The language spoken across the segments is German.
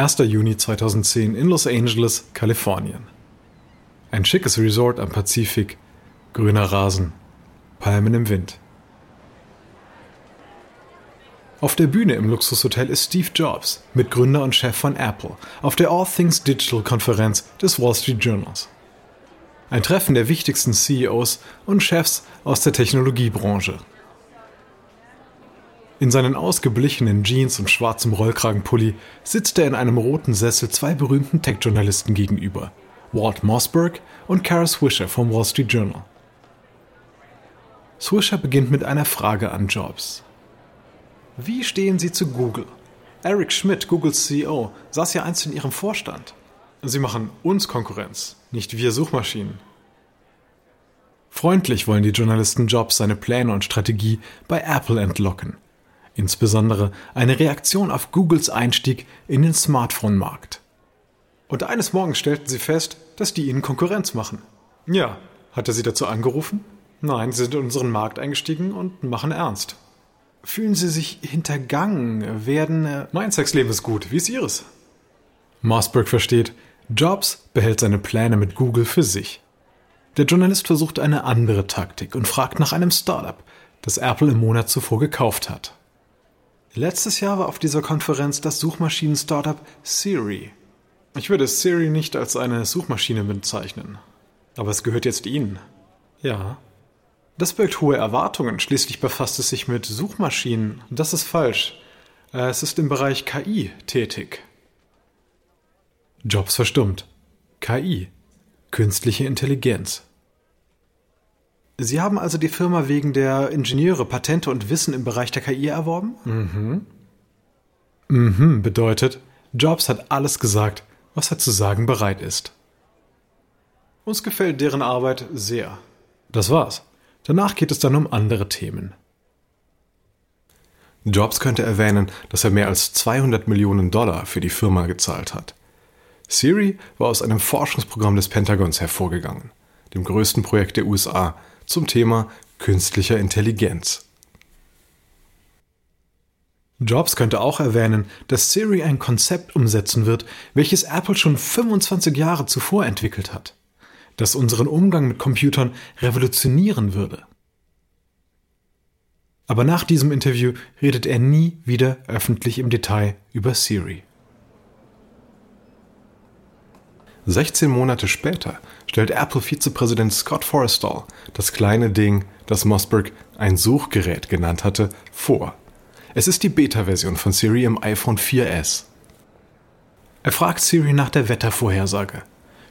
1. Juni 2010 in Los Angeles, Kalifornien. Ein schickes Resort am Pazifik, grüner Rasen, Palmen im Wind. Auf der Bühne im Luxushotel ist Steve Jobs, Mitgründer und Chef von Apple, auf der All Things Digital Konferenz des Wall Street Journals. Ein Treffen der wichtigsten CEOs und Chefs aus der Technologiebranche. In seinen ausgeblichenen Jeans und schwarzem Rollkragenpulli sitzt er in einem roten Sessel zwei berühmten Tech-Journalisten gegenüber, Walt Mossberg und Kara Swisher vom Wall Street Journal. Swisher beginnt mit einer Frage an Jobs. Wie stehen Sie zu Google? Eric Schmidt, Googles CEO, saß ja einst in Ihrem Vorstand. Sie machen uns Konkurrenz, nicht wir Suchmaschinen. Freundlich wollen die Journalisten Jobs seine Pläne und Strategie bei Apple entlocken insbesondere eine Reaktion auf Googles Einstieg in den Smartphone-Markt. Und eines Morgens stellten sie fest, dass die ihnen Konkurrenz machen. Ja, hat er sie dazu angerufen? Nein, sie sind in unseren Markt eingestiegen und machen ernst. Fühlen Sie sich hintergangen, werden... Äh mein Sexleben ist gut, wie ist Ihres? Mossberg versteht, Jobs behält seine Pläne mit Google für sich. Der Journalist versucht eine andere Taktik und fragt nach einem Startup, das Apple im Monat zuvor gekauft hat. Letztes Jahr war auf dieser Konferenz das Suchmaschinen-Startup Siri. Ich würde Siri nicht als eine Suchmaschine bezeichnen. Aber es gehört jetzt Ihnen. Ja. Das birgt hohe Erwartungen. Schließlich befasst es sich mit Suchmaschinen. Das ist falsch. Äh, es ist im Bereich KI tätig. Jobs verstummt. KI. Künstliche Intelligenz. Sie haben also die Firma wegen der Ingenieure, Patente und Wissen im Bereich der KI erworben? Mhm. Mhm bedeutet, Jobs hat alles gesagt, was er zu sagen bereit ist. Uns gefällt deren Arbeit sehr. Das war's. Danach geht es dann um andere Themen. Jobs könnte erwähnen, dass er mehr als 200 Millionen Dollar für die Firma gezahlt hat. Siri war aus einem Forschungsprogramm des Pentagons hervorgegangen, dem größten Projekt der USA, zum Thema künstlicher Intelligenz. Jobs könnte auch erwähnen, dass Siri ein Konzept umsetzen wird, welches Apple schon 25 Jahre zuvor entwickelt hat, das unseren Umgang mit Computern revolutionieren würde. Aber nach diesem Interview redet er nie wieder öffentlich im Detail über Siri. 16 Monate später stellt Apple-Vizepräsident Scott Forstall das kleine Ding, das Mossberg ein Suchgerät genannt hatte, vor. Es ist die Beta-Version von Siri im iPhone 4S. Er fragt Siri nach der Wettervorhersage.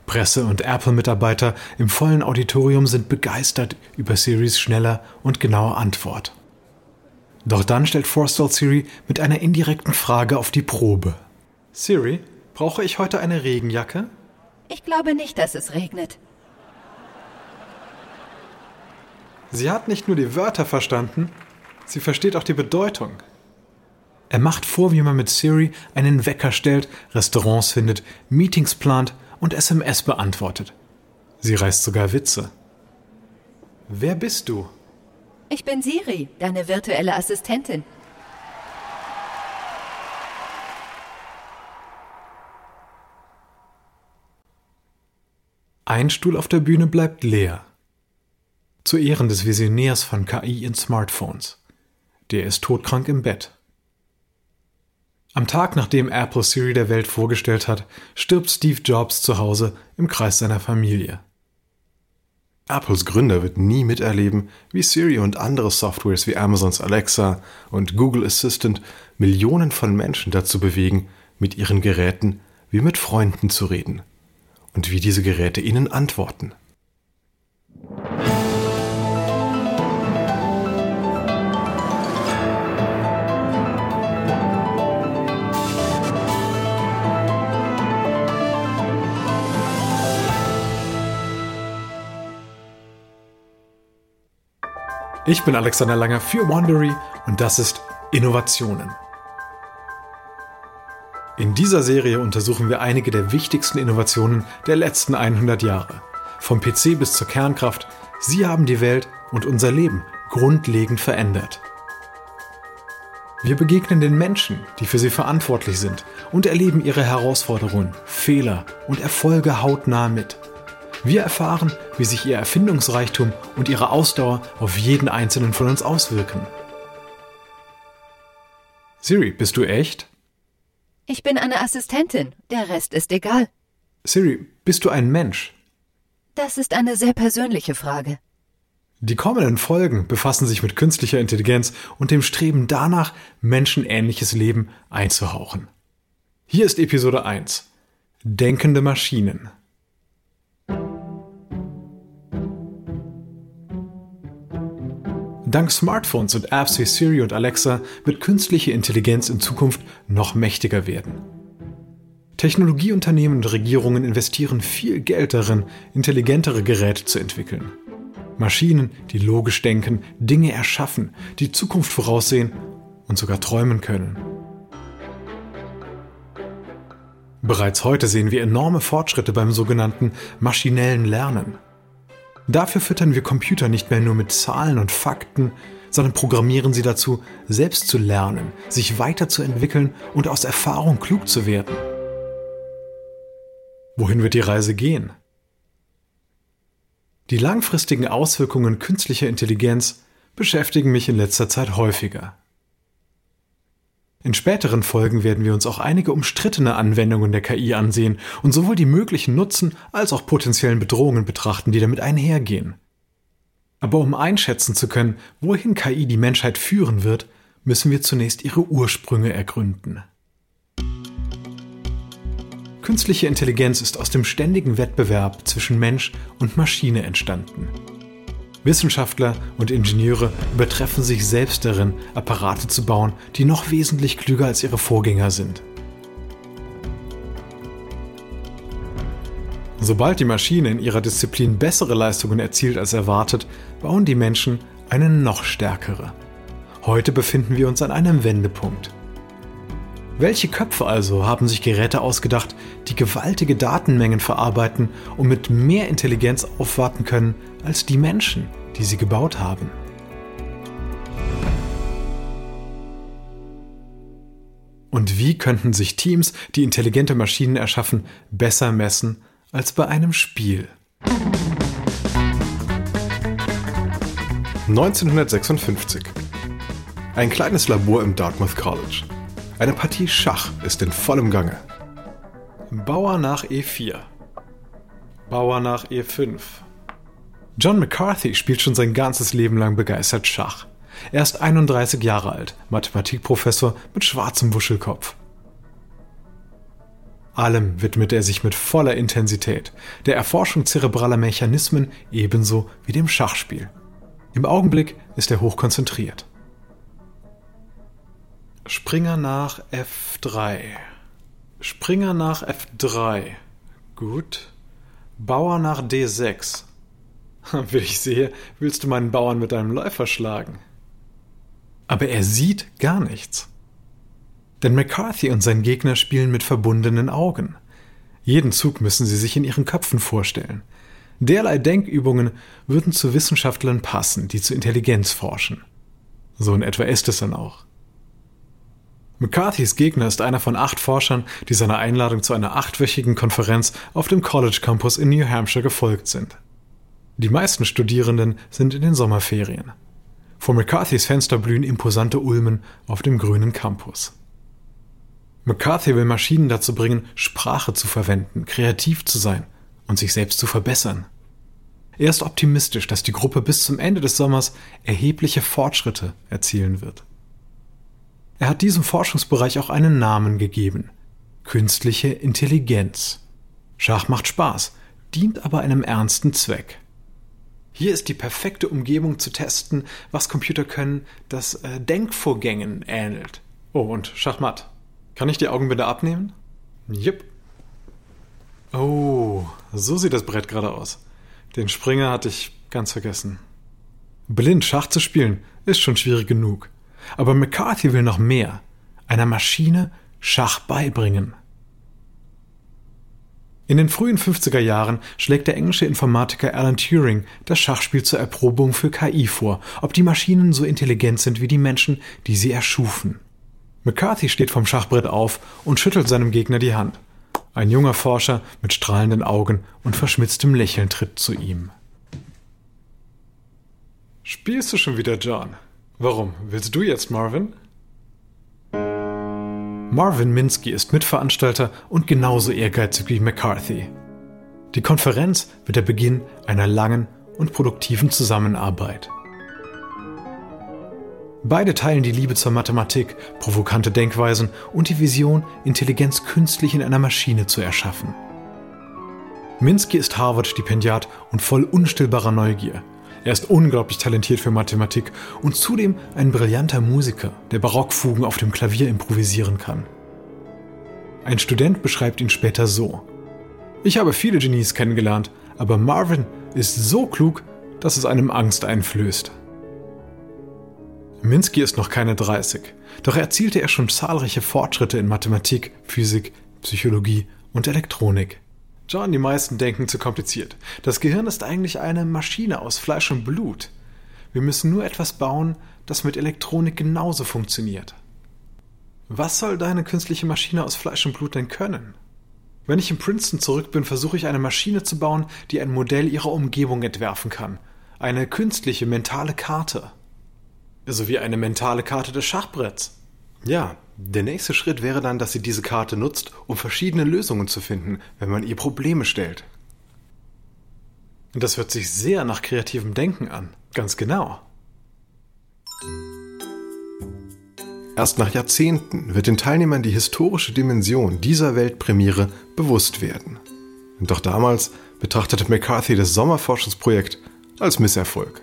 Presse und Apple-Mitarbeiter im vollen Auditorium sind begeistert über Siris schneller und genaue Antwort. Doch dann stellt Forstall Siri mit einer indirekten Frage auf die Probe. Siri, brauche ich heute eine Regenjacke? Ich glaube nicht, dass es regnet. Sie hat nicht nur die Wörter verstanden, sie versteht auch die Bedeutung. Er macht vor, wie man mit Siri einen Wecker stellt, Restaurants findet, Meetings plant und SMS beantwortet. Sie reißt sogar Witze. Wer bist du? Ich bin Siri, deine virtuelle Assistentin. Ein Stuhl auf der Bühne bleibt leer. Zu Ehren des Visionärs von KI in Smartphones. Der ist todkrank im Bett. Am Tag, nachdem Apple Siri der Welt vorgestellt hat, stirbt Steve Jobs zu Hause im Kreis seiner Familie. Apples Gründer wird nie miterleben, wie Siri und andere Softwares wie Amazons Alexa und Google Assistant Millionen von Menschen dazu bewegen, mit ihren Geräten wie mit Freunden zu reden und wie diese Geräte ihnen antworten. Ich bin Alexander Langer für Wandery und das ist Innovationen. In dieser Serie untersuchen wir einige der wichtigsten Innovationen der letzten 100 Jahre. Vom PC bis zur Kernkraft, sie haben die Welt und unser Leben grundlegend verändert. Wir begegnen den Menschen, die für sie verantwortlich sind und erleben ihre Herausforderungen, Fehler und Erfolge hautnah mit. Wir erfahren, wie sich ihr Erfindungsreichtum und ihre Ausdauer auf jeden einzelnen von uns auswirken. Siri, bist du echt? Ich bin eine Assistentin, der Rest ist egal. Siri, bist du ein Mensch? Das ist eine sehr persönliche Frage. Die kommenden Folgen befassen sich mit künstlicher Intelligenz und dem Streben danach, menschenähnliches Leben einzuhauchen. Hier ist Episode 1. Denkende Maschinen. Dank Smartphones und Apps wie Siri und Alexa wird künstliche Intelligenz in Zukunft noch mächtiger werden. Technologieunternehmen und Regierungen investieren viel Geld darin, intelligentere Geräte zu entwickeln. Maschinen, die logisch denken, Dinge erschaffen, die Zukunft voraussehen und sogar träumen können. Bereits heute sehen wir enorme Fortschritte beim sogenannten maschinellen Lernen. Dafür füttern wir Computer nicht mehr nur mit Zahlen und Fakten, sondern programmieren sie dazu, selbst zu lernen, sich weiterzuentwickeln und aus Erfahrung klug zu werden. Wohin wird die Reise gehen? Die langfristigen Auswirkungen künstlicher Intelligenz beschäftigen mich in letzter Zeit häufiger. In späteren Folgen werden wir uns auch einige umstrittene Anwendungen der KI ansehen und sowohl die möglichen Nutzen als auch potenziellen Bedrohungen betrachten, die damit einhergehen. Aber um einschätzen zu können, wohin KI die Menschheit führen wird, müssen wir zunächst ihre Ursprünge ergründen. Künstliche Intelligenz ist aus dem ständigen Wettbewerb zwischen Mensch und Maschine entstanden. Wissenschaftler und Ingenieure übertreffen sich selbst darin, Apparate zu bauen, die noch wesentlich klüger als ihre Vorgänger sind. Sobald die Maschine in ihrer Disziplin bessere Leistungen erzielt als erwartet, bauen die Menschen eine noch stärkere. Heute befinden wir uns an einem Wendepunkt. Welche Köpfe also haben sich Geräte ausgedacht, die gewaltige Datenmengen verarbeiten und mit mehr Intelligenz aufwarten können als die Menschen, die sie gebaut haben? Und wie könnten sich Teams, die intelligente Maschinen erschaffen, besser messen als bei einem Spiel? 1956. Ein kleines Labor im Dartmouth College. Eine Partie Schach ist in vollem Gange. Bauer nach E4. Bauer nach E5. John McCarthy spielt schon sein ganzes Leben lang begeistert Schach. Er ist 31 Jahre alt, Mathematikprofessor mit schwarzem Wuschelkopf. Allem widmet er sich mit voller Intensität, der Erforschung zerebraler Mechanismen ebenso wie dem Schachspiel. Im Augenblick ist er hochkonzentriert. Springer nach F3. Springer nach F3. Gut. Bauer nach D6. Wie ich sehe, willst du meinen Bauern mit deinem Läufer schlagen. Aber er sieht gar nichts. Denn McCarthy und sein Gegner spielen mit verbundenen Augen. Jeden Zug müssen sie sich in ihren Köpfen vorstellen. Derlei Denkübungen würden zu Wissenschaftlern passen, die zu Intelligenz forschen. So in etwa ist es dann auch. McCarthys Gegner ist einer von acht Forschern, die seiner Einladung zu einer achtwöchigen Konferenz auf dem College Campus in New Hampshire gefolgt sind. Die meisten Studierenden sind in den Sommerferien. Vor McCarthys Fenster blühen imposante Ulmen auf dem grünen Campus. McCarthy will Maschinen dazu bringen, Sprache zu verwenden, kreativ zu sein und sich selbst zu verbessern. Er ist optimistisch, dass die Gruppe bis zum Ende des Sommers erhebliche Fortschritte erzielen wird. Er hat diesem Forschungsbereich auch einen Namen gegeben. Künstliche Intelligenz. Schach macht Spaß, dient aber einem ernsten Zweck. Hier ist die perfekte Umgebung zu testen, was Computer können, das äh, Denkvorgängen ähnelt. Oh, und Schachmatt. Kann ich die Augenbinde abnehmen? Jupp. Oh, so sieht das Brett gerade aus. Den Springer hatte ich ganz vergessen. Blind Schach zu spielen ist schon schwierig genug. Aber McCarthy will noch mehr. Einer Maschine Schach beibringen. In den frühen 50er Jahren schlägt der englische Informatiker Alan Turing das Schachspiel zur Erprobung für KI vor, ob die Maschinen so intelligent sind wie die Menschen, die sie erschufen. McCarthy steht vom Schachbrett auf und schüttelt seinem Gegner die Hand. Ein junger Forscher mit strahlenden Augen und verschmitztem Lächeln tritt zu ihm. Spielst du schon wieder, John? Warum? Willst du jetzt, Marvin? Marvin Minsky ist Mitveranstalter und genauso ehrgeizig wie McCarthy. Die Konferenz wird der Beginn einer langen und produktiven Zusammenarbeit. Beide teilen die Liebe zur Mathematik, provokante Denkweisen und die Vision, Intelligenz künstlich in einer Maschine zu erschaffen. Minsky ist Harvard-Stipendiat und voll unstillbarer Neugier. Er ist unglaublich talentiert für Mathematik und zudem ein brillanter Musiker, der Barockfugen auf dem Klavier improvisieren kann. Ein Student beschreibt ihn später so. Ich habe viele Genies kennengelernt, aber Marvin ist so klug, dass es einem Angst einflößt. Minsky ist noch keine 30, doch erzielte er schon zahlreiche Fortschritte in Mathematik, Physik, Psychologie und Elektronik. John, die meisten denken zu kompliziert. Das Gehirn ist eigentlich eine Maschine aus Fleisch und Blut. Wir müssen nur etwas bauen, das mit Elektronik genauso funktioniert. Was soll deine künstliche Maschine aus Fleisch und Blut denn können? Wenn ich in Princeton zurück bin, versuche ich eine Maschine zu bauen, die ein Modell ihrer Umgebung entwerfen kann. Eine künstliche mentale Karte. Sowie eine mentale Karte des Schachbretts. Ja, der nächste Schritt wäre dann, dass sie diese Karte nutzt, um verschiedene Lösungen zu finden, wenn man ihr Probleme stellt. Das hört sich sehr nach kreativem Denken an. Ganz genau. Erst nach Jahrzehnten wird den Teilnehmern die historische Dimension dieser Weltpremiere bewusst werden. Doch damals betrachtete McCarthy das Sommerforschungsprojekt als Misserfolg.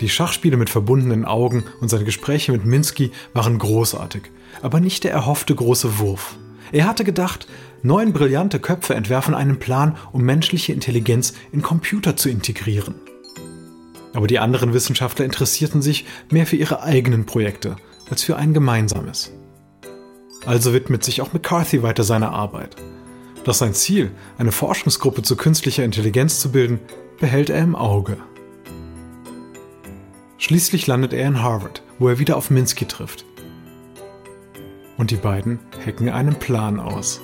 Die Schachspiele mit verbundenen Augen und seine Gespräche mit Minsky waren großartig, aber nicht der erhoffte große Wurf. Er hatte gedacht, neun brillante Köpfe entwerfen einen Plan, um menschliche Intelligenz in Computer zu integrieren. Aber die anderen Wissenschaftler interessierten sich mehr für ihre eigenen Projekte als für ein gemeinsames. Also widmet sich auch McCarthy weiter seiner Arbeit. Doch sein Ziel, eine Forschungsgruppe zu künstlicher Intelligenz zu bilden, behält er im Auge. Schließlich landet er in Harvard, wo er wieder auf Minsky trifft. Und die beiden hacken einen Plan aus.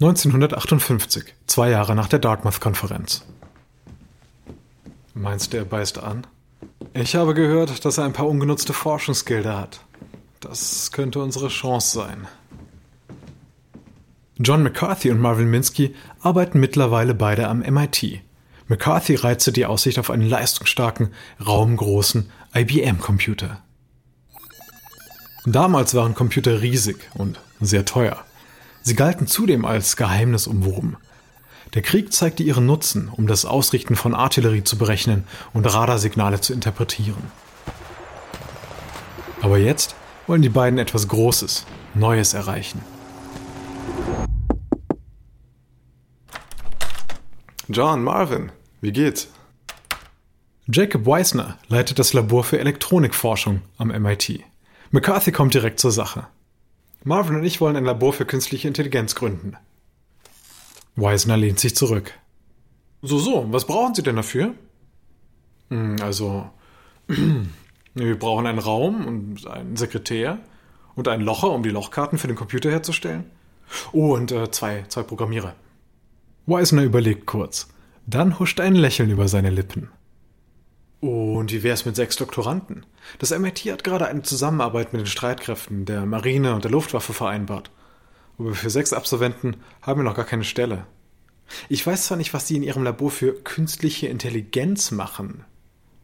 1958, zwei Jahre nach der Dartmouth-Konferenz. Meinst du, er beißt an? Ich habe gehört, dass er ein paar ungenutzte Forschungsgelder hat. Das könnte unsere Chance sein. John McCarthy und Marvin Minsky arbeiten mittlerweile beide am MIT. McCarthy reizte die Aussicht auf einen leistungsstarken, raumgroßen IBM-Computer. Damals waren Computer riesig und sehr teuer. Sie galten zudem als geheimnisumwoben. Der Krieg zeigte ihren Nutzen, um das Ausrichten von Artillerie zu berechnen und Radarsignale zu interpretieren. Aber jetzt wollen die beiden etwas Großes, Neues erreichen. John, Marvin, wie geht's? Jacob Weisner leitet das Labor für Elektronikforschung am MIT. McCarthy kommt direkt zur Sache. Marvin und ich wollen ein Labor für künstliche Intelligenz gründen. Weisner lehnt sich zurück. So, so, was brauchen Sie denn dafür? Hm, also, wir brauchen einen Raum und einen Sekretär und einen Locher, um die Lochkarten für den Computer herzustellen. Oh, und äh, zwei, zwei Programmierer. Weisner überlegt kurz. Dann huscht ein Lächeln über seine Lippen. Und wie wär's mit sechs Doktoranden? Das MIT hat gerade eine Zusammenarbeit mit den Streitkräften der Marine und der Luftwaffe vereinbart. Aber für sechs Absolventen haben wir noch gar keine Stelle. Ich weiß zwar nicht, was sie in ihrem Labor für künstliche Intelligenz machen,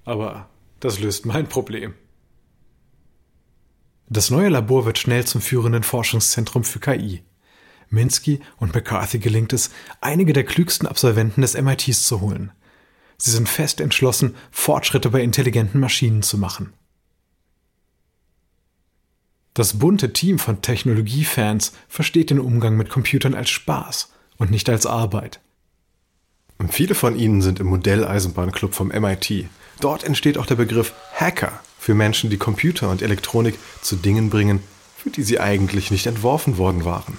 aber das löst mein Problem. Das neue Labor wird schnell zum führenden Forschungszentrum für KI. Minsky und McCarthy gelingt es, einige der klügsten Absolventen des MITs zu holen. Sie sind fest entschlossen, Fortschritte bei intelligenten Maschinen zu machen. Das bunte Team von Technologiefans versteht den Umgang mit Computern als Spaß und nicht als Arbeit. Viele von ihnen sind im Modelleisenbahnclub vom MIT. Dort entsteht auch der Begriff Hacker für Menschen, die Computer und Elektronik zu Dingen bringen, für die sie eigentlich nicht entworfen worden waren.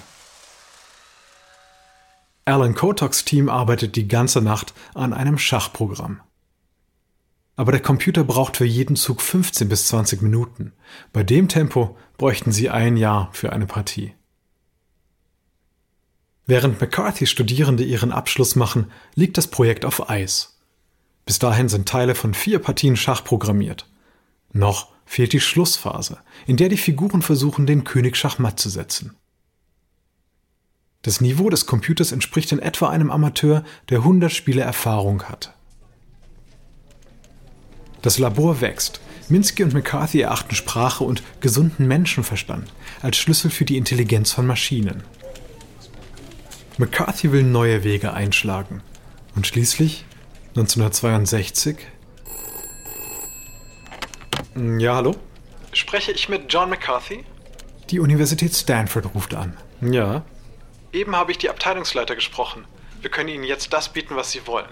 Alan Kotaks Team arbeitet die ganze Nacht an einem Schachprogramm. Aber der Computer braucht für jeden Zug 15 bis 20 Minuten. Bei dem Tempo bräuchten sie ein Jahr für eine Partie. Während McCarthy-Studierende ihren Abschluss machen, liegt das Projekt auf Eis. Bis dahin sind Teile von vier Partien Schach programmiert. Noch fehlt die Schlussphase, in der die Figuren versuchen, den König Schachmatt zu setzen. Das Niveau des Computers entspricht in etwa einem Amateur, der 100 Spiele Erfahrung hat. Das Labor wächst. Minsky und McCarthy erachten Sprache und gesunden Menschenverstand als Schlüssel für die Intelligenz von Maschinen. McCarthy will neue Wege einschlagen. Und schließlich, 1962. Ja, hallo? Spreche ich mit John McCarthy? Die Universität Stanford ruft an. Ja. Eben habe ich die Abteilungsleiter gesprochen. Wir können Ihnen jetzt das bieten, was Sie wollen.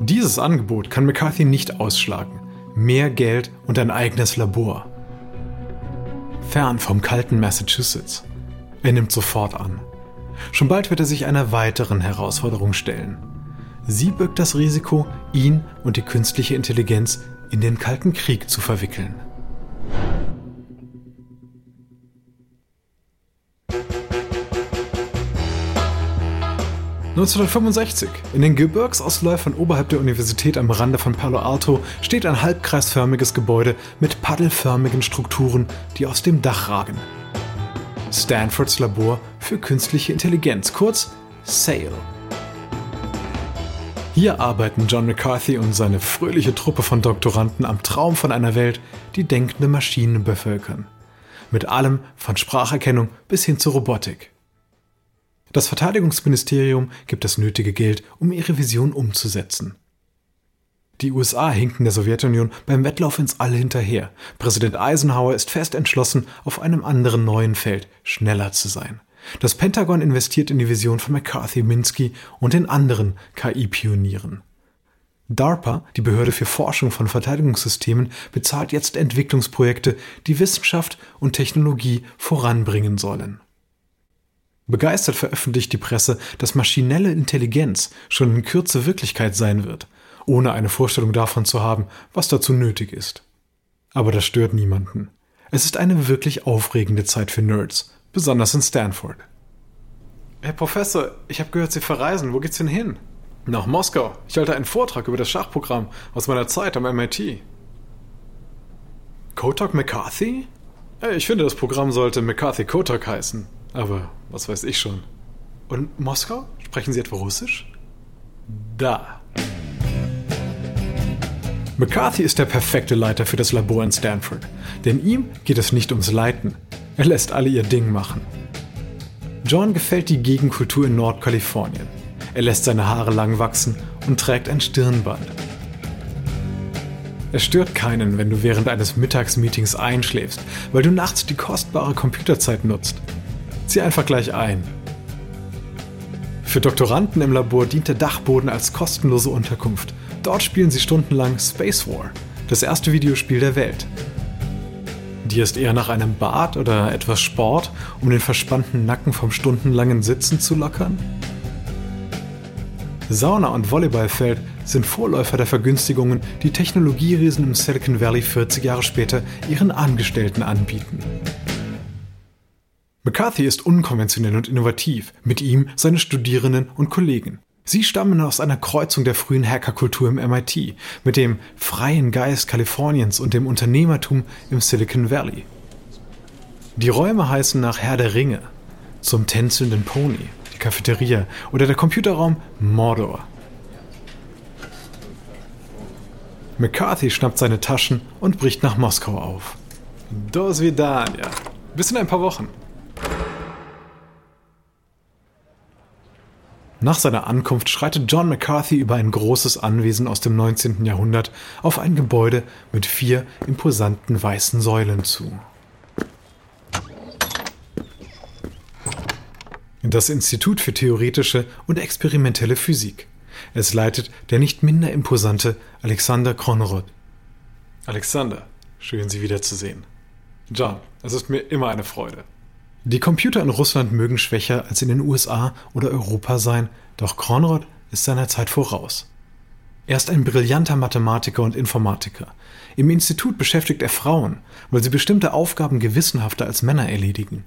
Dieses Angebot kann McCarthy nicht ausschlagen. Mehr Geld und ein eigenes Labor. Fern vom kalten Massachusetts. Er nimmt sofort an. Schon bald wird er sich einer weiteren Herausforderung stellen. Sie birgt das Risiko, ihn und die künstliche Intelligenz in den Kalten Krieg zu verwickeln. 1965. In den Gebirgsausläufern oberhalb der Universität am Rande von Palo Alto steht ein halbkreisförmiges Gebäude mit paddelförmigen Strukturen, die aus dem Dach ragen. Stanfords Labor für künstliche Intelligenz, kurz SAIL. Hier arbeiten John McCarthy und seine fröhliche Truppe von Doktoranden am Traum von einer Welt, die denkende Maschinen bevölkern. Mit allem von Spracherkennung bis hin zur Robotik. Das Verteidigungsministerium gibt das nötige Geld, um ihre Vision umzusetzen. Die USA hinken der Sowjetunion beim Wettlauf ins All hinterher. Präsident Eisenhower ist fest entschlossen, auf einem anderen neuen Feld schneller zu sein. Das Pentagon investiert in die Vision von McCarthy Minsky und den anderen KI-Pionieren. DARPA, die Behörde für Forschung von Verteidigungssystemen, bezahlt jetzt Entwicklungsprojekte, die Wissenschaft und Technologie voranbringen sollen. Begeistert veröffentlicht die Presse, dass maschinelle Intelligenz schon in Kürze Wirklichkeit sein wird, ohne eine Vorstellung davon zu haben, was dazu nötig ist. Aber das stört niemanden. Es ist eine wirklich aufregende Zeit für Nerds, besonders in Stanford. Herr Professor, ich habe gehört, Sie verreisen. Wo geht's denn hin? Nach Moskau. Ich halte einen Vortrag über das Schachprogramm aus meiner Zeit am MIT. Kotak McCarthy? Ich finde, das Programm sollte McCarthy Kotak heißen. Aber was weiß ich schon. Und Moskau? Sprechen Sie etwa Russisch? Da. McCarthy ist der perfekte Leiter für das Labor in Stanford. Denn ihm geht es nicht ums Leiten. Er lässt alle ihr Ding machen. John gefällt die Gegenkultur in Nordkalifornien. Er lässt seine Haare lang wachsen und trägt ein Stirnband. Es stört keinen, wenn du während eines Mittagsmeetings einschläfst, weil du nachts die kostbare Computerzeit nutzt. Zieh einfach gleich ein. Für Doktoranden im Labor dient der Dachboden als kostenlose Unterkunft. Dort spielen sie stundenlang Space War, das erste Videospiel der Welt. Dir ist eher nach einem Bad oder etwas Sport, um den verspannten Nacken vom stundenlangen Sitzen zu lockern? Sauna und Volleyballfeld sind Vorläufer der Vergünstigungen, die Technologieriesen im Silicon Valley 40 Jahre später ihren Angestellten anbieten. McCarthy ist unkonventionell und innovativ, mit ihm seine Studierenden und Kollegen. Sie stammen aus einer Kreuzung der frühen Hackerkultur im MIT, mit dem freien Geist Kaliforniens und dem Unternehmertum im Silicon Valley. Die Räume heißen nach Herr der Ringe, zum tänzelnden Pony, die Cafeteria oder der Computerraum Mordor. McCarthy schnappt seine Taschen und bricht nach Moskau auf. Do svidania. Bis in ein paar Wochen. Nach seiner Ankunft schreitet John McCarthy über ein großes Anwesen aus dem 19. Jahrhundert auf ein Gebäude mit vier imposanten weißen Säulen zu. Das Institut für theoretische und experimentelle Physik. Es leitet der nicht minder imposante Alexander Kronrod. Alexander, schön Sie wiederzusehen. John, es ist mir immer eine Freude. Die Computer in Russland mögen schwächer als in den USA oder Europa sein, doch Kronrod ist seiner Zeit voraus. Er ist ein brillanter Mathematiker und Informatiker. Im Institut beschäftigt er Frauen, weil sie bestimmte Aufgaben gewissenhafter als Männer erledigen.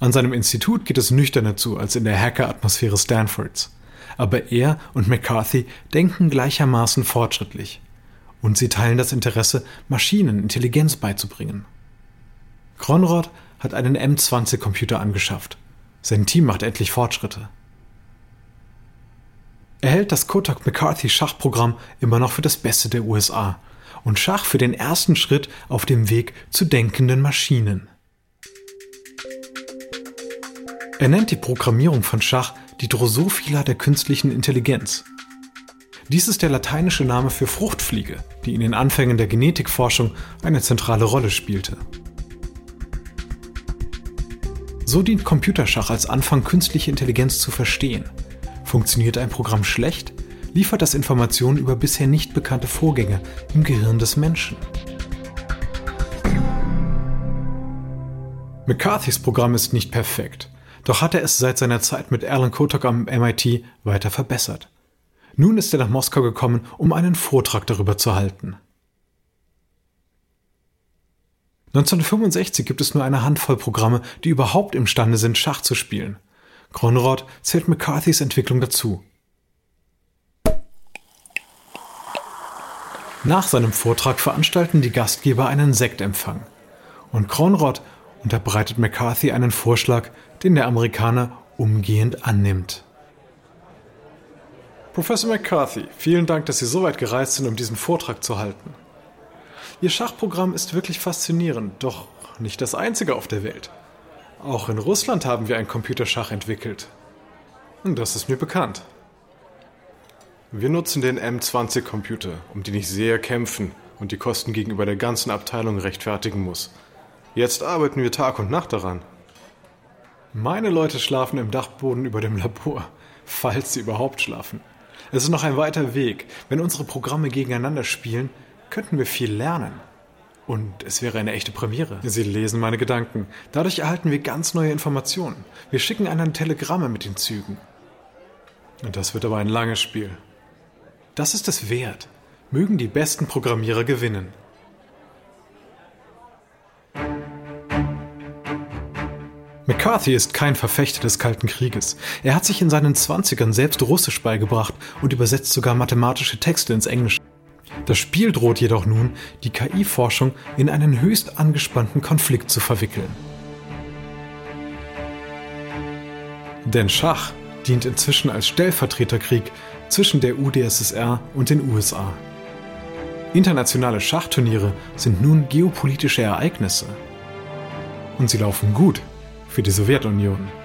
An seinem Institut geht es nüchterner zu als in der Hacker-Atmosphäre Stanfords. Aber er und McCarthy denken gleichermaßen fortschrittlich. Und sie teilen das Interesse, Maschinen Intelligenz beizubringen. Kronrod hat einen M20-Computer angeschafft. Sein Team macht endlich Fortschritte. Er hält das Kotak McCarthy Schachprogramm immer noch für das Beste der USA und Schach für den ersten Schritt auf dem Weg zu denkenden Maschinen. Er nennt die Programmierung von Schach die Drosophila der künstlichen Intelligenz. Dies ist der lateinische Name für Fruchtfliege, die in den Anfängen der Genetikforschung eine zentrale Rolle spielte. So dient Computerschach als Anfang, künstliche Intelligenz zu verstehen – Funktioniert ein Programm schlecht, liefert das Informationen über bisher nicht bekannte Vorgänge im Gehirn des Menschen. McCarthys Programm ist nicht perfekt, doch hat er es seit seiner Zeit mit Alan Kotak am MIT weiter verbessert. Nun ist er nach Moskau gekommen, um einen Vortrag darüber zu halten. 1965 gibt es nur eine Handvoll Programme, die überhaupt imstande sind, Schach zu spielen. Conrad zählt McCarthys Entwicklung dazu. Nach seinem Vortrag veranstalten die Gastgeber einen Sektempfang. Und Conrad unterbreitet McCarthy einen Vorschlag, den der Amerikaner umgehend annimmt. Professor McCarthy, vielen Dank, dass Sie so weit gereist sind, um diesen Vortrag zu halten. Ihr Schachprogramm ist wirklich faszinierend, doch nicht das einzige auf der Welt. Auch in Russland haben wir ein Computerschach entwickelt. Und das ist mir bekannt. Wir nutzen den M20-Computer, um den ich sehr kämpfen und die Kosten gegenüber der ganzen Abteilung rechtfertigen muss. Jetzt arbeiten wir Tag und Nacht daran. Meine Leute schlafen im Dachboden über dem Labor, falls sie überhaupt schlafen. Es ist noch ein weiter Weg. Wenn unsere Programme gegeneinander spielen, könnten wir viel lernen. Und es wäre eine echte Premiere. Sie lesen meine Gedanken. Dadurch erhalten wir ganz neue Informationen. Wir schicken einander Telegramme mit den Zügen. Und das wird aber ein langes Spiel. Das ist es wert. Mögen die besten Programmierer gewinnen. McCarthy ist kein Verfechter des Kalten Krieges. Er hat sich in seinen Zwanzigern selbst Russisch beigebracht und übersetzt sogar mathematische Texte ins Englische. Das Spiel droht jedoch nun, die KI-Forschung in einen höchst angespannten Konflikt zu verwickeln. Denn Schach dient inzwischen als Stellvertreterkrieg zwischen der UdSSR und den USA. Internationale Schachturniere sind nun geopolitische Ereignisse. Und sie laufen gut für die Sowjetunion.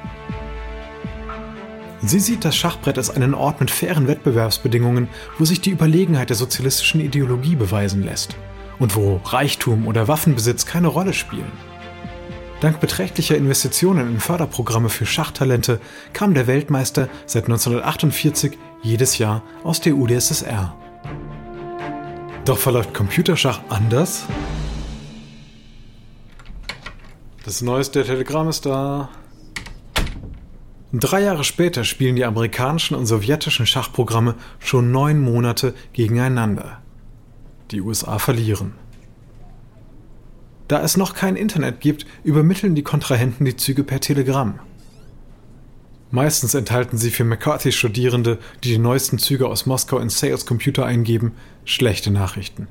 Sie sieht das Schachbrett als einen Ort mit fairen Wettbewerbsbedingungen, wo sich die Überlegenheit der sozialistischen Ideologie beweisen lässt und wo Reichtum oder Waffenbesitz keine Rolle spielen. Dank beträchtlicher Investitionen in Förderprogramme für Schachtalente kam der Weltmeister seit 1948 jedes Jahr aus der UdSSR. Doch verläuft Computerschach anders? Das neueste Telegramm ist da. Drei Jahre später spielen die amerikanischen und sowjetischen Schachprogramme schon neun Monate gegeneinander. Die USA verlieren. Da es noch kein Internet gibt, übermitteln die Kontrahenten die Züge per Telegramm. Meistens enthalten sie für McCarthy-Studierende, die die neuesten Züge aus Moskau in Sales Computer eingeben, schlechte Nachrichten.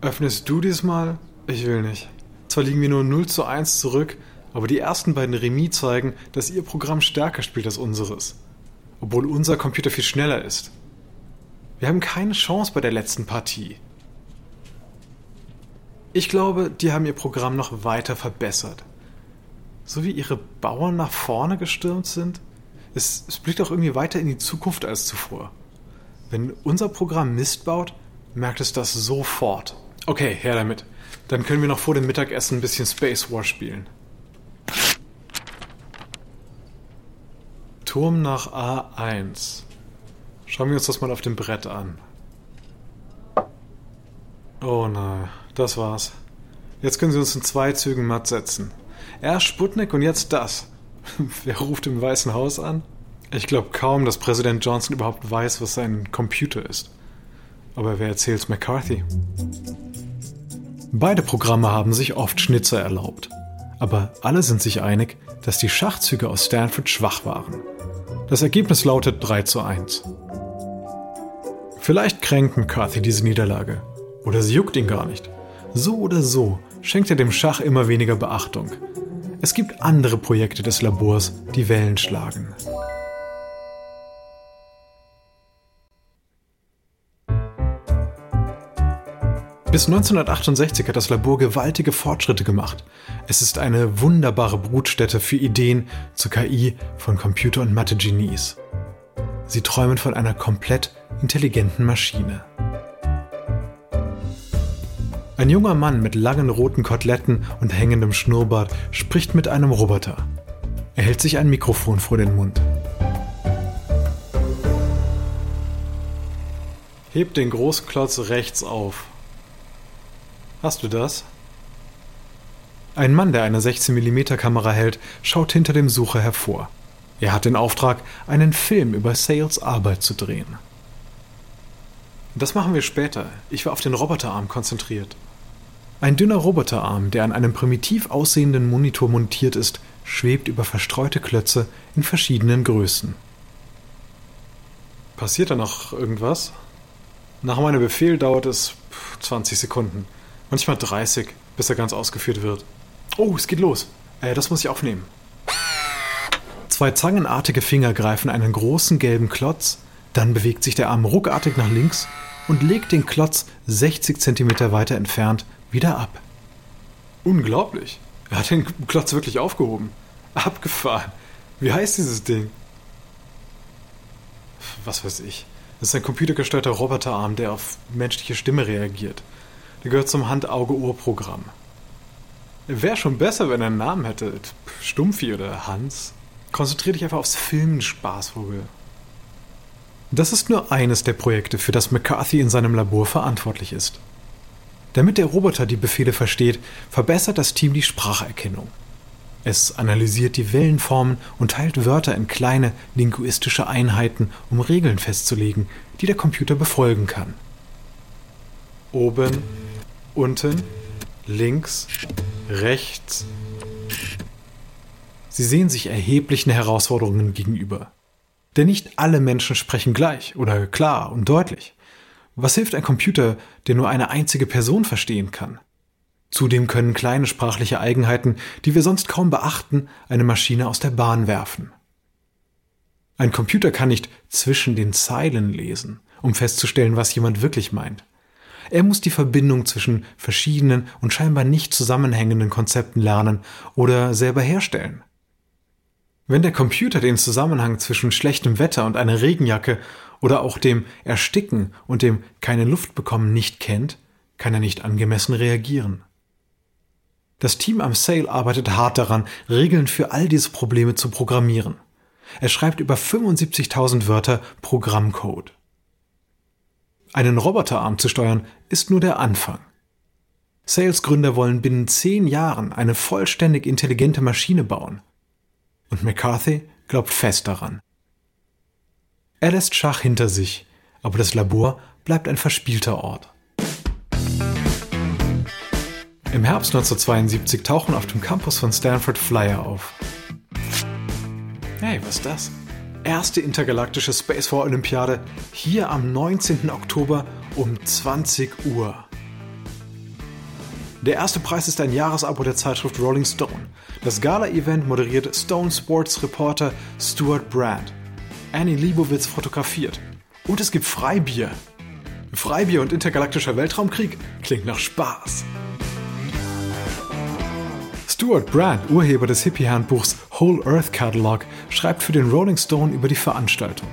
Öffnest du diesmal? Ich will nicht. Zwar liegen wir nur 0 zu 1 zurück, aber die ersten beiden Remis zeigen, dass ihr Programm stärker spielt als unseres. Obwohl unser Computer viel schneller ist. Wir haben keine Chance bei der letzten Partie. Ich glaube, die haben ihr Programm noch weiter verbessert. So wie ihre Bauern nach vorne gestürmt sind, es, es blickt auch irgendwie weiter in die Zukunft als zuvor. Wenn unser Programm Mist baut, merkt es das sofort. Okay, her damit. Dann können wir noch vor dem Mittagessen ein bisschen Space War spielen. Turm nach A1. Schauen wir uns das mal auf dem Brett an. Oh nein, das war's. Jetzt können sie uns in zwei Zügen matt setzen. Erst Sputnik und jetzt das. Wer ruft im Weißen Haus an? Ich glaube kaum, dass Präsident Johnson überhaupt weiß, was sein Computer ist. Aber wer erzählt's McCarthy? Beide Programme haben sich oft Schnitzer erlaubt. Aber alle sind sich einig, dass die Schachzüge aus Stanford schwach waren. Das Ergebnis lautet 3 zu 1. Vielleicht kränkt McCarthy diese Niederlage. Oder sie juckt ihn gar nicht. So oder so schenkt er dem Schach immer weniger Beachtung. Es gibt andere Projekte des Labors, die Wellen schlagen. Bis 1968 hat das Labor gewaltige Fortschritte gemacht. Es ist eine wunderbare Brutstätte für Ideen zur KI von Computer- und Mathe-Genies. Sie träumen von einer komplett intelligenten Maschine. Ein junger Mann mit langen roten Koteletten und hängendem Schnurrbart spricht mit einem Roboter. Er hält sich ein Mikrofon vor den Mund. Heb den großen Klotz rechts auf. Hast du das? Ein Mann, der eine 16mm Kamera hält, schaut hinter dem Sucher hervor. Er hat den Auftrag, einen Film über Sales Arbeit zu drehen. Das machen wir später. Ich war auf den Roboterarm konzentriert. Ein dünner Roboterarm, der an einem primitiv aussehenden Monitor montiert ist, schwebt über verstreute Klötze in verschiedenen Größen. Passiert da noch irgendwas? Nach meinem Befehl dauert es 20 Sekunden. Manchmal 30, bis er ganz ausgeführt wird. Oh, es geht los. Äh, das muss ich aufnehmen. Zwei zangenartige Finger greifen einen großen gelben Klotz, dann bewegt sich der Arm ruckartig nach links und legt den Klotz 60 cm weiter entfernt wieder ab. Unglaublich. Er hat den Klotz wirklich aufgehoben. Abgefahren. Wie heißt dieses Ding? Was weiß ich. Das ist ein computergesteuerter Roboterarm, der auf menschliche Stimme reagiert. Der gehört zum Hand-Auge-Ohr-Programm. Wäre schon besser, wenn er einen Namen hätte. Stumpfi oder Hans. Konzentrier dich einfach aufs Filmen, Spaßvogel. Das ist nur eines der Projekte, für das McCarthy in seinem Labor verantwortlich ist. Damit der Roboter die Befehle versteht, verbessert das Team die Spracherkennung. Es analysiert die Wellenformen und teilt Wörter in kleine linguistische Einheiten, um Regeln festzulegen, die der Computer befolgen kann. Oben, unten, links, rechts. Sie sehen sich erheblichen Herausforderungen gegenüber. Denn nicht alle Menschen sprechen gleich oder klar und deutlich. Was hilft ein Computer, der nur eine einzige Person verstehen kann? Zudem können kleine sprachliche Eigenheiten, die wir sonst kaum beachten, eine Maschine aus der Bahn werfen. Ein Computer kann nicht zwischen den Zeilen lesen, um festzustellen, was jemand wirklich meint. Er muss die Verbindung zwischen verschiedenen und scheinbar nicht zusammenhängenden Konzepten lernen oder selber herstellen. Wenn der Computer den Zusammenhang zwischen schlechtem Wetter und einer Regenjacke oder auch dem Ersticken und dem keine Luft bekommen nicht kennt, kann er nicht angemessen reagieren. Das Team am Sale arbeitet hart daran, Regeln für all diese Probleme zu programmieren. Er schreibt über 75.000 Wörter Programmcode. Einen Roboterarm zu steuern, ist nur der Anfang. Sales-Gründer wollen binnen zehn Jahren eine vollständig intelligente Maschine bauen. Und McCarthy glaubt fest daran. Er lässt Schach hinter sich, aber das Labor bleibt ein verspielter Ort. Im Herbst 1972 tauchen auf dem Campus von Stanford Flyer auf. Hey, was ist das? Erste intergalaktische Space War Olympiade hier am 19. Oktober um 20 Uhr. Der erste Preis ist ein Jahresabo der Zeitschrift Rolling Stone. Das Gala-Event moderiert Stone Sports Reporter Stuart Brand. Annie Leibovitz fotografiert. Und es gibt Freibier. Freibier und intergalaktischer Weltraumkrieg klingt nach Spaß. Stuart Brand, Urheber des Hippie-Handbuchs Whole Earth Catalog, schreibt für den Rolling Stone über die Veranstaltung.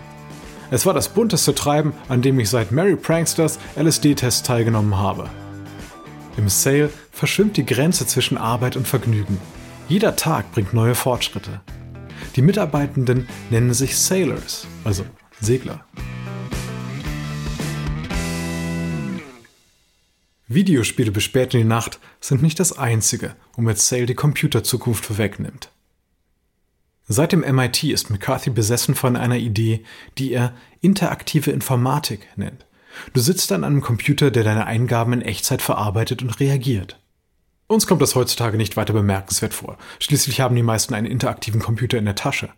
Es war das bunteste Treiben, an dem ich seit Mary Pranksters LSD-Tests teilgenommen habe. Im Sale verschwimmt die Grenze zwischen Arbeit und Vergnügen. Jeder Tag bringt neue Fortschritte. Die Mitarbeitenden nennen sich Sailors, also Segler. Videospiele bis spät in die Nacht sind nicht das einzige, womit Sale die Computerzukunft vorwegnimmt. Seit dem MIT ist McCarthy besessen von einer Idee, die er interaktive Informatik nennt. Du sitzt an einem Computer, der deine Eingaben in Echtzeit verarbeitet und reagiert. Uns kommt das heutzutage nicht weiter bemerkenswert vor. Schließlich haben die meisten einen interaktiven Computer in der Tasche.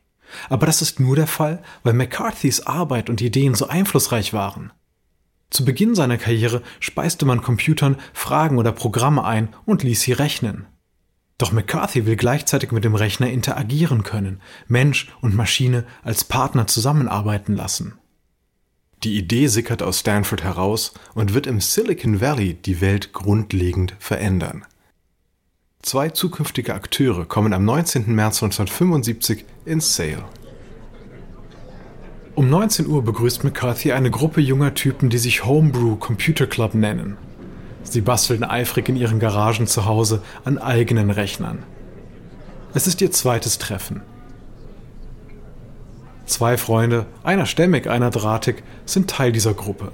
Aber das ist nur der Fall, weil McCarthys Arbeit und Ideen so einflussreich waren. Zu Beginn seiner Karriere speiste man Computern Fragen oder Programme ein und ließ sie rechnen. Doch McCarthy will gleichzeitig mit dem Rechner interagieren können, Mensch und Maschine als Partner zusammenarbeiten lassen. Die Idee sickert aus Stanford heraus und wird im Silicon Valley die Welt grundlegend verändern. Zwei zukünftige Akteure kommen am 19. März 1975 ins Sale. Um 19 Uhr begrüßt McCarthy eine Gruppe junger Typen, die sich Homebrew Computer Club nennen. Sie basteln eifrig in ihren Garagen zu Hause an eigenen Rechnern. Es ist ihr zweites Treffen. Zwei Freunde, einer stämmig, einer drahtig, sind Teil dieser Gruppe.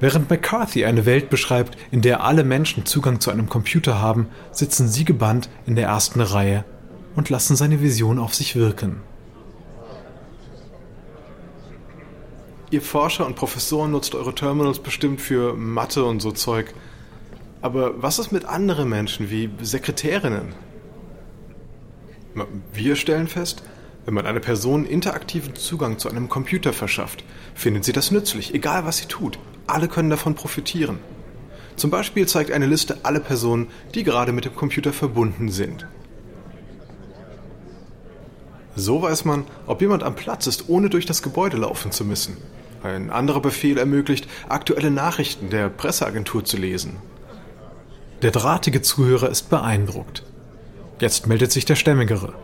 Während McCarthy eine Welt beschreibt, in der alle Menschen Zugang zu einem Computer haben, sitzen sie gebannt in der ersten Reihe und lassen seine Vision auf sich wirken. Ihr Forscher und Professoren nutzt eure Terminals bestimmt für Mathe und so Zeug. Aber was ist mit anderen Menschen wie Sekretärinnen? Wir stellen fest, wenn man einer Person interaktiven Zugang zu einem Computer verschafft, findet sie das nützlich, egal was sie tut. Alle können davon profitieren. Zum Beispiel zeigt eine Liste alle Personen, die gerade mit dem Computer verbunden sind. So weiß man, ob jemand am Platz ist, ohne durch das Gebäude laufen zu müssen. Ein anderer Befehl ermöglicht, aktuelle Nachrichten der Presseagentur zu lesen. Der drahtige Zuhörer ist beeindruckt. Jetzt meldet sich der Stämmigere.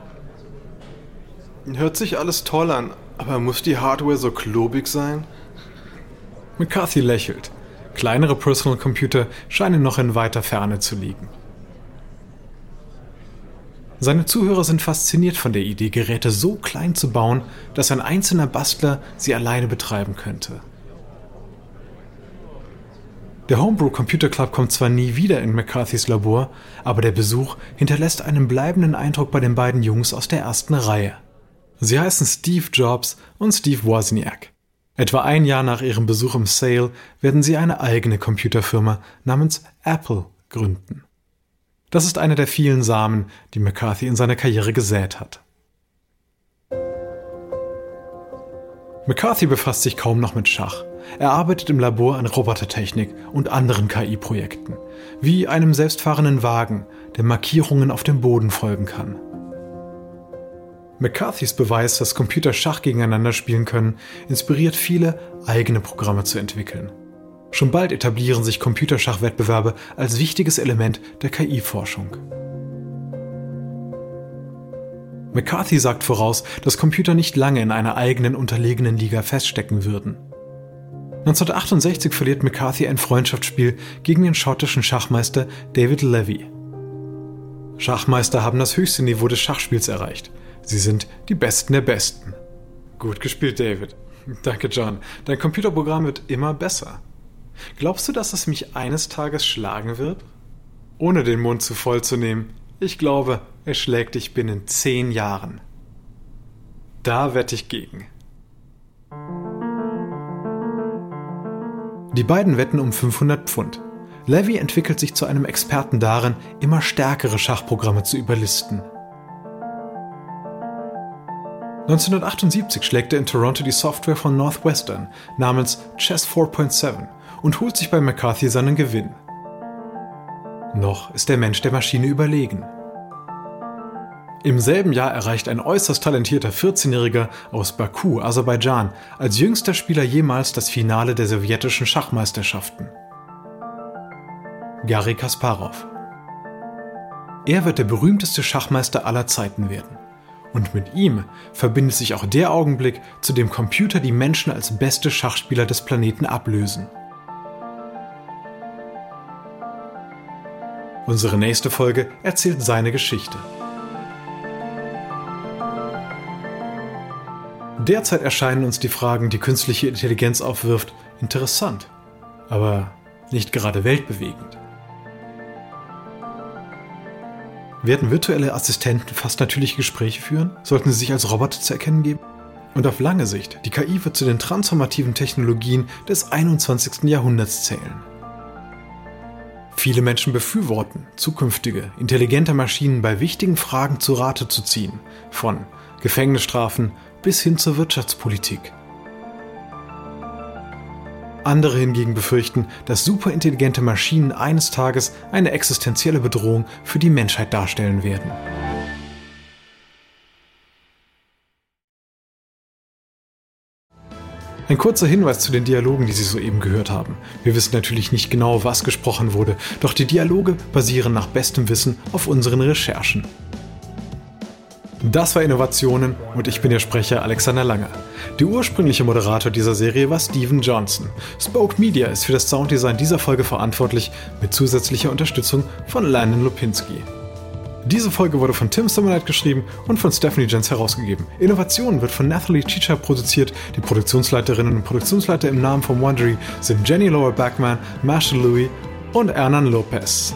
Hört sich alles toll an, aber muss die Hardware so klobig sein? McCarthy lächelt. Kleinere Personal Computer scheinen noch in weiter Ferne zu liegen. Seine Zuhörer sind fasziniert von der Idee, Geräte so klein zu bauen, dass ein einzelner Bastler sie alleine betreiben könnte. Der Homebrew Computer Club kommt zwar nie wieder in McCarthys Labor, aber der Besuch hinterlässt einen bleibenden Eindruck bei den beiden Jungs aus der ersten Reihe. Sie heißen Steve Jobs und Steve Wozniak. Etwa ein Jahr nach ihrem Besuch im Sale werden sie eine eigene Computerfirma namens Apple gründen. Das ist einer der vielen Samen, die McCarthy in seiner Karriere gesät hat. McCarthy befasst sich kaum noch mit Schach. Er arbeitet im Labor an Robotertechnik und anderen KI-Projekten, wie einem selbstfahrenden Wagen, der Markierungen auf dem Boden folgen kann. McCarthys Beweis, dass Computer Schach gegeneinander spielen können, inspiriert viele, eigene Programme zu entwickeln. Schon bald etablieren sich Computerschachwettbewerbe als wichtiges Element der KI-Forschung. McCarthy sagt voraus, dass Computer nicht lange in einer eigenen unterlegenen Liga feststecken würden. 1968 verliert McCarthy ein Freundschaftsspiel gegen den schottischen Schachmeister David Levy. Schachmeister haben das höchste Niveau des Schachspiels erreicht – Sie sind die Besten der Besten. Gut gespielt, David. Danke, John. Dein Computerprogramm wird immer besser. Glaubst du, dass es mich eines Tages schlagen wird? Ohne den Mund zu voll zu nehmen. Ich glaube, er schlägt dich binnen zehn Jahren. Da wette ich gegen. Die beiden wetten um 500 Pfund. Levy entwickelt sich zu einem Experten darin, immer stärkere Schachprogramme zu überlisten. 1978 schlägt er in Toronto die Software von Northwestern namens Chess 4.7 und holt sich bei McCarthy seinen Gewinn. Noch ist der Mensch der Maschine überlegen. Im selben Jahr erreicht ein äußerst talentierter 14-Jähriger aus Baku, Aserbaidschan, als jüngster Spieler jemals das Finale der sowjetischen Schachmeisterschaften. Garry Kasparov. Er wird der berühmteste Schachmeister aller Zeiten werden. Und mit ihm verbindet sich auch der Augenblick, zu dem Computer die Menschen als beste Schachspieler des Planeten ablösen. Unsere nächste Folge erzählt seine Geschichte. Derzeit erscheinen uns die Fragen, die künstliche Intelligenz aufwirft, interessant, aber nicht gerade weltbewegend. Werden virtuelle Assistenten fast natürliche Gespräche führen? Sollten sie sich als Roboter zu erkennen geben? Und auf lange Sicht, die KI wird zu den transformativen Technologien des 21. Jahrhunderts zählen. Viele Menschen befürworten, zukünftige, intelligente Maschinen bei wichtigen Fragen zu Rate zu ziehen, von Gefängnisstrafen bis hin zur Wirtschaftspolitik. Andere hingegen befürchten, dass superintelligente Maschinen eines Tages eine existenzielle Bedrohung für die Menschheit darstellen werden. Ein kurzer Hinweis zu den Dialogen, die Sie soeben gehört haben. Wir wissen natürlich nicht genau, was gesprochen wurde, doch die Dialoge basieren nach bestem Wissen auf unseren Recherchen. Das war Innovationen und ich bin Ihr Sprecher Alexander Lange. Der ursprüngliche Moderator dieser Serie war Steven Johnson. Spoke Media ist für das Sounddesign dieser Folge verantwortlich, mit zusätzlicher Unterstützung von Landon Lupinski. Diese Folge wurde von Tim Summerlight geschrieben und von Stephanie Jens herausgegeben. Innovationen wird von Nathalie Chicha produziert. Die Produktionsleiterinnen und Produktionsleiter im Namen von Wondery sind Jenny Laura Backman, Marshall Louis und Hernan Lopez.